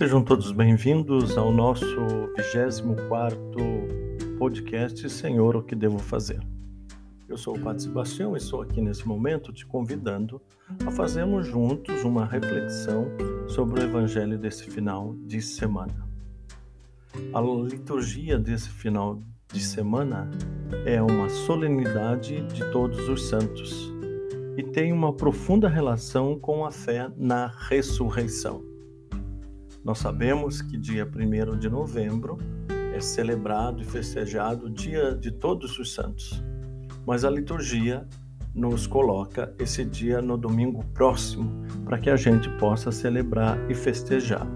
Sejam todos bem-vindos ao nosso 24 podcast Senhor, o que devo fazer? Eu sou o Padre Sebastião e estou aqui nesse momento te convidando a fazermos juntos uma reflexão sobre o Evangelho desse final de semana. A liturgia desse final de semana é uma solenidade de todos os santos e tem uma profunda relação com a fé na ressurreição. Nós sabemos que dia 1 de novembro é celebrado e festejado o dia de todos os santos, mas a liturgia nos coloca esse dia no domingo próximo para que a gente possa celebrar e festejar.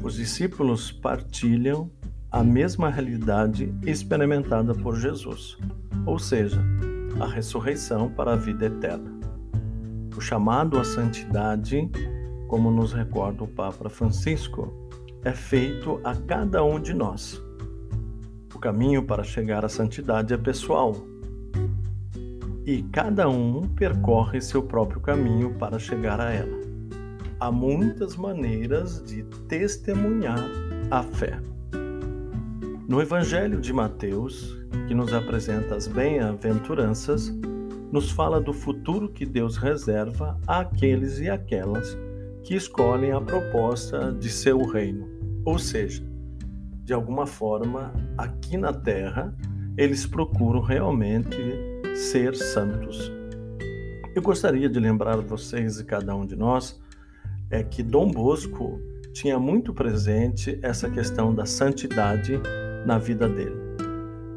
Os discípulos partilham a mesma realidade experimentada por Jesus, ou seja, a ressurreição para a vida eterna. O chamado à santidade como nos recorda o Papa Francisco, é feito a cada um de nós. O caminho para chegar à santidade é pessoal. E cada um percorre seu próprio caminho para chegar a ela. Há muitas maneiras de testemunhar a fé. No Evangelho de Mateus, que nos apresenta as bem-aventuranças, nos fala do futuro que Deus reserva àqueles e aquelas que escolhem a proposta de seu reino. Ou seja, de alguma forma, aqui na Terra, eles procuram realmente ser santos. Eu gostaria de lembrar vocês e cada um de nós é que Dom Bosco tinha muito presente essa questão da santidade na vida dele.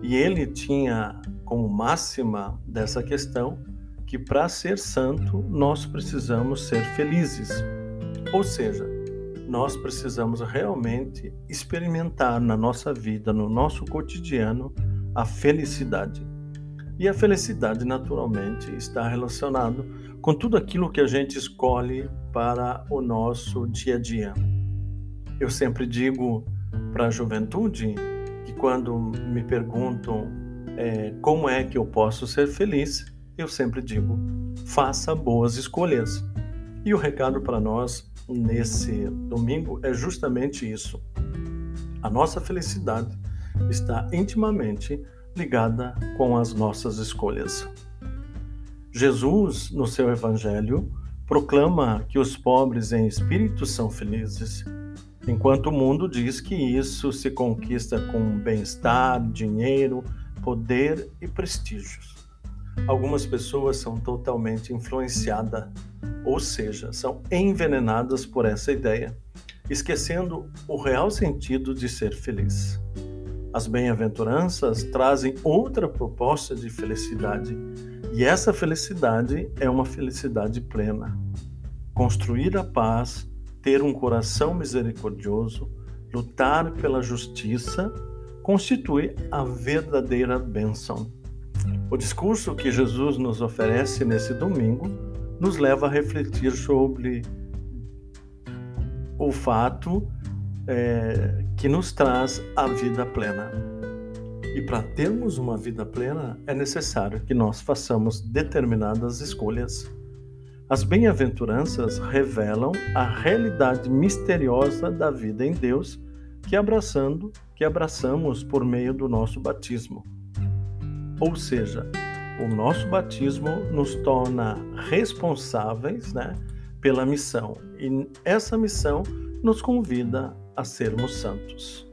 E ele tinha como máxima dessa questão que para ser santo nós precisamos ser felizes. Ou seja, nós precisamos realmente experimentar na nossa vida, no nosso cotidiano, a felicidade. E a felicidade, naturalmente, está relacionado com tudo aquilo que a gente escolhe para o nosso dia a dia. Eu sempre digo para a juventude que quando me perguntam é, como é que eu posso ser feliz, eu sempre digo: faça boas escolhas. E o recado para nós nesse domingo é justamente isso. A nossa felicidade está intimamente ligada com as nossas escolhas. Jesus, no seu evangelho, proclama que os pobres em espírito são felizes, enquanto o mundo diz que isso se conquista com bem-estar, dinheiro, poder e prestígios. Algumas pessoas são totalmente influenciadas ou seja, são envenenadas por essa ideia, esquecendo o real sentido de ser feliz. As bem-aventuranças trazem outra proposta de felicidade, e essa felicidade é uma felicidade plena. Construir a paz, ter um coração misericordioso, lutar pela justiça, constitui a verdadeira bênção. O discurso que Jesus nos oferece nesse domingo nos leva a refletir sobre o fato é, que nos traz a vida plena. E para termos uma vida plena, é necessário que nós façamos determinadas escolhas. As bem-aventuranças revelam a realidade misteriosa da vida em Deus que abraçando, que abraçamos por meio do nosso batismo. Ou seja, o nosso batismo nos torna responsáveis né, pela missão e essa missão nos convida a sermos santos.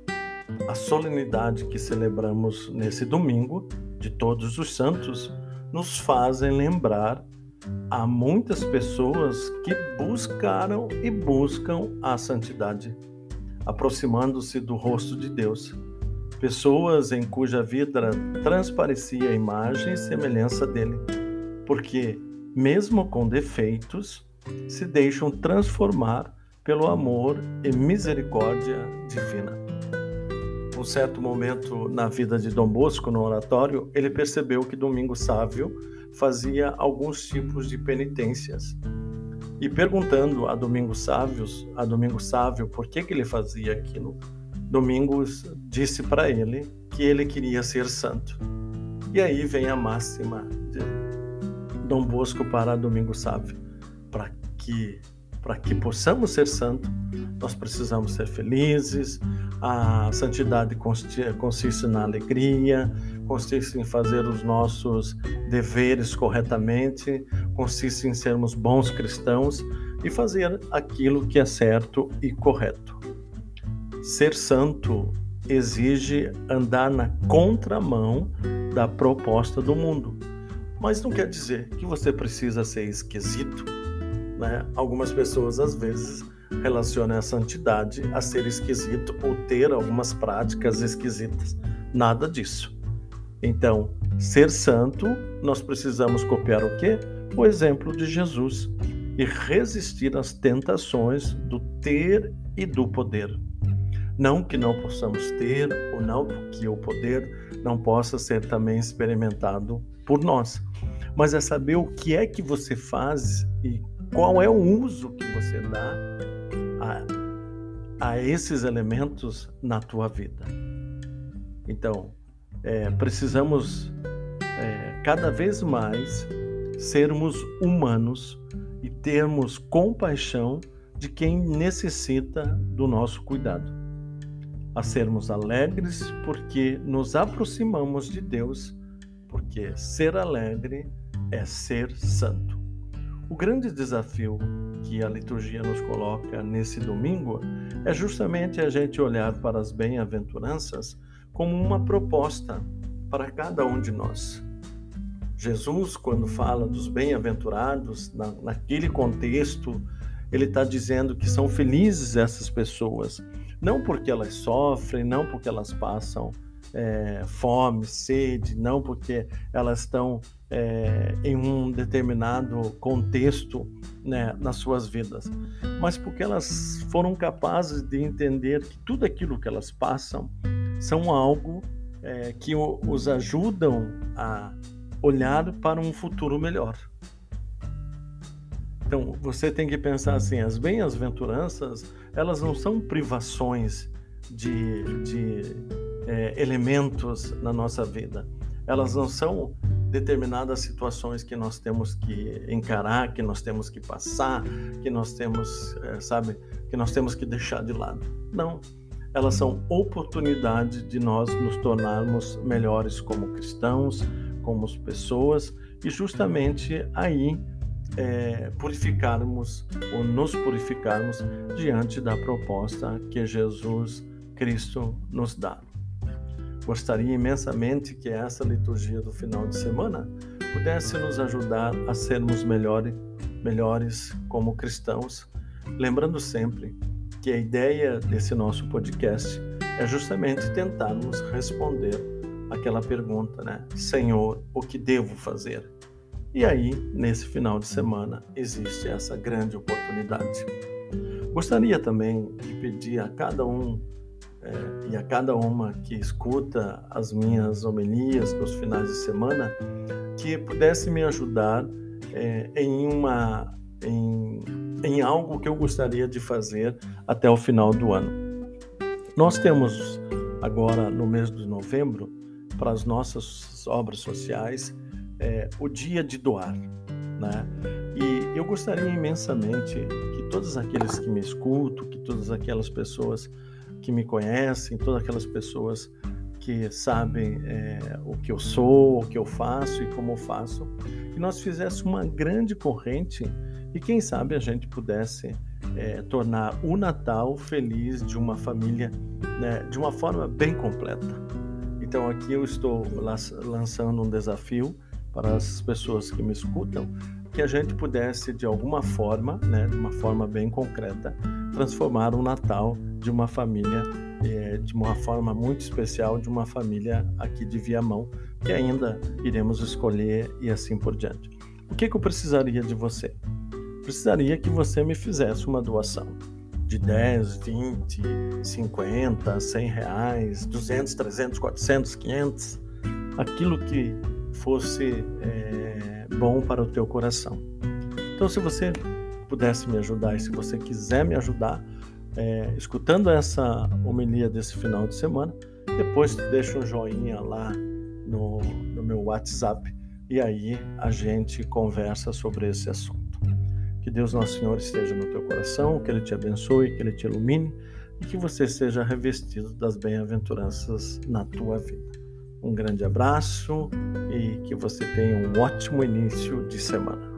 A solenidade que celebramos nesse domingo, de Todos os Santos, nos fazem lembrar a muitas pessoas que buscaram e buscam a santidade, aproximando-se do rosto de Deus pessoas em cuja vida transparecia a imagem e semelhança dele, porque, mesmo com defeitos, se deixam transformar pelo amor e misericórdia divina. Um certo momento na vida de Dom Bosco, no oratório, ele percebeu que Domingo Sávio fazia alguns tipos de penitências. E perguntando a Domingo Sávios, a Domingo Sávio por que, que ele fazia aquilo, Domingos disse para ele que ele queria ser santo. E aí vem a máxima de Dom Bosco para Domingo Sávio, para que para que possamos ser santos, nós precisamos ser felizes. A santidade consiste na alegria, consiste em fazer os nossos deveres corretamente, consiste em sermos bons cristãos e fazer aquilo que é certo e correto. Ser santo exige andar na contramão da proposta do mundo. Mas não quer dizer que você precisa ser esquisito. Né? Algumas pessoas, às vezes, relacionam a santidade a ser esquisito ou ter algumas práticas esquisitas. Nada disso. Então, ser santo, nós precisamos copiar o quê? O exemplo de Jesus e resistir às tentações do ter e do poder. Não que não possamos ter, ou não que o poder não possa ser também experimentado por nós, mas é saber o que é que você faz e qual é o uso que você dá a, a esses elementos na tua vida. Então, é, precisamos é, cada vez mais sermos humanos e termos compaixão de quem necessita do nosso cuidado a sermos alegres porque nos aproximamos de Deus, porque ser alegre é ser santo. O grande desafio que a liturgia nos coloca nesse domingo é justamente a gente olhar para as bem-aventuranças como uma proposta para cada um de nós. Jesus, quando fala dos bem-aventurados, na, naquele contexto, ele está dizendo que são felizes essas pessoas não porque elas sofrem, não porque elas passam é, fome, sede, não porque elas estão é, em um determinado contexto né, nas suas vidas, mas porque elas foram capazes de entender que tudo aquilo que elas passam são algo é, que os ajudam a olhar para um futuro melhor. Então, você tem que pensar assim: as bem-aventuranças, elas não são privações de, de é, elementos na nossa vida. Elas não são determinadas situações que nós temos que encarar, que nós temos que passar, que nós temos, é, sabe, que nós temos que deixar de lado. Não. Elas são oportunidades de nós nos tornarmos melhores como cristãos, como pessoas, e justamente aí é, purificarmos ou nos purificarmos diante da proposta que Jesus Cristo nos dá. Gostaria imensamente que essa liturgia do final de semana pudesse nos ajudar a sermos melhores, melhores como cristãos, lembrando sempre que a ideia desse nosso podcast é justamente tentarmos responder aquela pergunta, né? Senhor, o que devo fazer? E aí, nesse final de semana, existe essa grande oportunidade. Gostaria também de pedir a cada um é, e a cada uma que escuta as minhas homilias nos finais de semana que pudesse me ajudar é, em uma em, em algo que eu gostaria de fazer até o final do ano. Nós temos agora no mês de novembro para as nossas obras sociais é, o dia de doar, né? E eu gostaria imensamente que todos aqueles que me escutam, que todas aquelas pessoas que me conhecem, todas aquelas pessoas que sabem é, o que eu sou, o que eu faço e como eu faço, que nós fizéssemos uma grande corrente e quem sabe a gente pudesse é, tornar o Natal feliz de uma família né, de uma forma bem completa. Então aqui eu estou lançando um desafio para as pessoas que me escutam, que a gente pudesse, de alguma forma, né, de uma forma bem concreta, transformar o Natal de uma família, é, de uma forma muito especial, de uma família aqui de Viamão, que ainda iremos escolher e assim por diante. O que, que eu precisaria de você? Precisaria que você me fizesse uma doação de 10, 20, 50, 100 reais, 200, 300, 400, 500, aquilo que fosse é, bom para o teu coração. Então, se você pudesse me ajudar e se você quiser me ajudar, é, escutando essa homilia desse final de semana, depois tu deixa um joinha lá no, no meu WhatsApp e aí a gente conversa sobre esse assunto. Que Deus Nosso Senhor esteja no teu coração, que Ele te abençoe, que Ele te ilumine e que você seja revestido das bem-aventuranças na tua vida. Um grande abraço e que você tenha um ótimo início de semana.